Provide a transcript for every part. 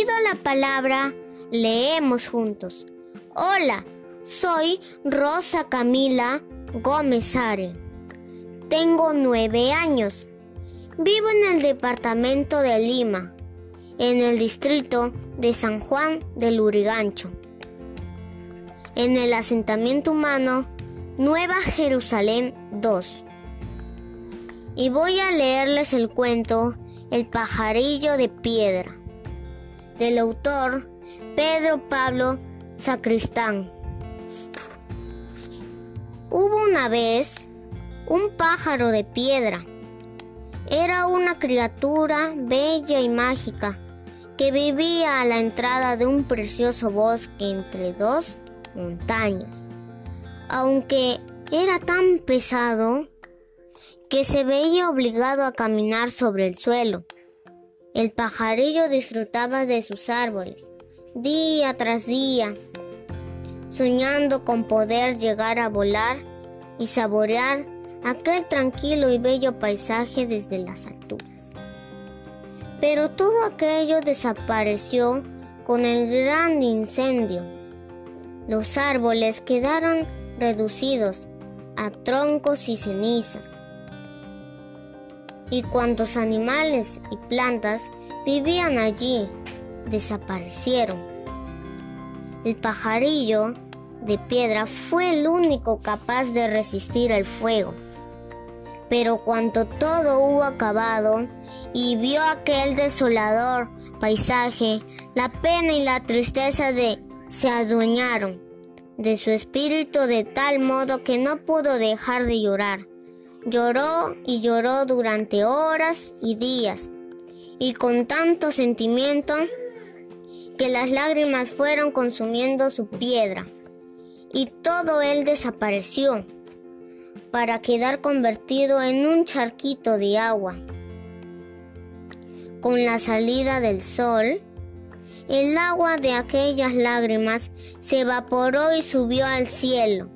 pido la palabra, leemos juntos. Hola, soy Rosa Camila Gómez Are. Tengo nueve años. Vivo en el departamento de Lima, en el distrito de San Juan del Urigancho, en el asentamiento humano Nueva Jerusalén 2. Y voy a leerles el cuento El pajarillo de piedra, del autor Pedro Pablo Sacristán. Hubo una vez un pájaro de piedra. Era una criatura bella y mágica que vivía a la entrada de un precioso bosque entre dos montañas. Aunque era tan pesado que se veía obligado a caminar sobre el suelo. El pajarillo disfrutaba de sus árboles, día tras día, soñando con poder llegar a volar y saborear aquel tranquilo y bello paisaje desde las alturas. Pero todo aquello desapareció con el gran incendio. Los árboles quedaron reducidos a troncos y cenizas. Y cuantos animales y plantas vivían allí desaparecieron. El pajarillo de piedra fue el único capaz de resistir el fuego. Pero cuando todo hubo acabado y vio aquel desolador paisaje, la pena y la tristeza de se adueñaron de su espíritu de tal modo que no pudo dejar de llorar. Lloró y lloró durante horas y días, y con tanto sentimiento que las lágrimas fueron consumiendo su piedra, y todo él desapareció, para quedar convertido en un charquito de agua. Con la salida del sol, el agua de aquellas lágrimas se evaporó y subió al cielo,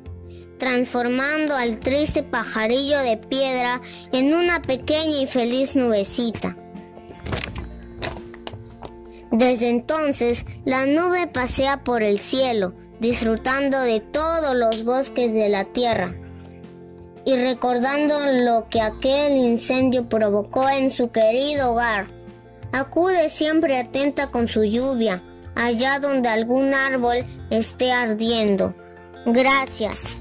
transformando al triste pajarillo de piedra en una pequeña y feliz nubecita. Desde entonces, la nube pasea por el cielo, disfrutando de todos los bosques de la tierra y recordando lo que aquel incendio provocó en su querido hogar. Acude siempre atenta con su lluvia, allá donde algún árbol esté ardiendo. Gracias.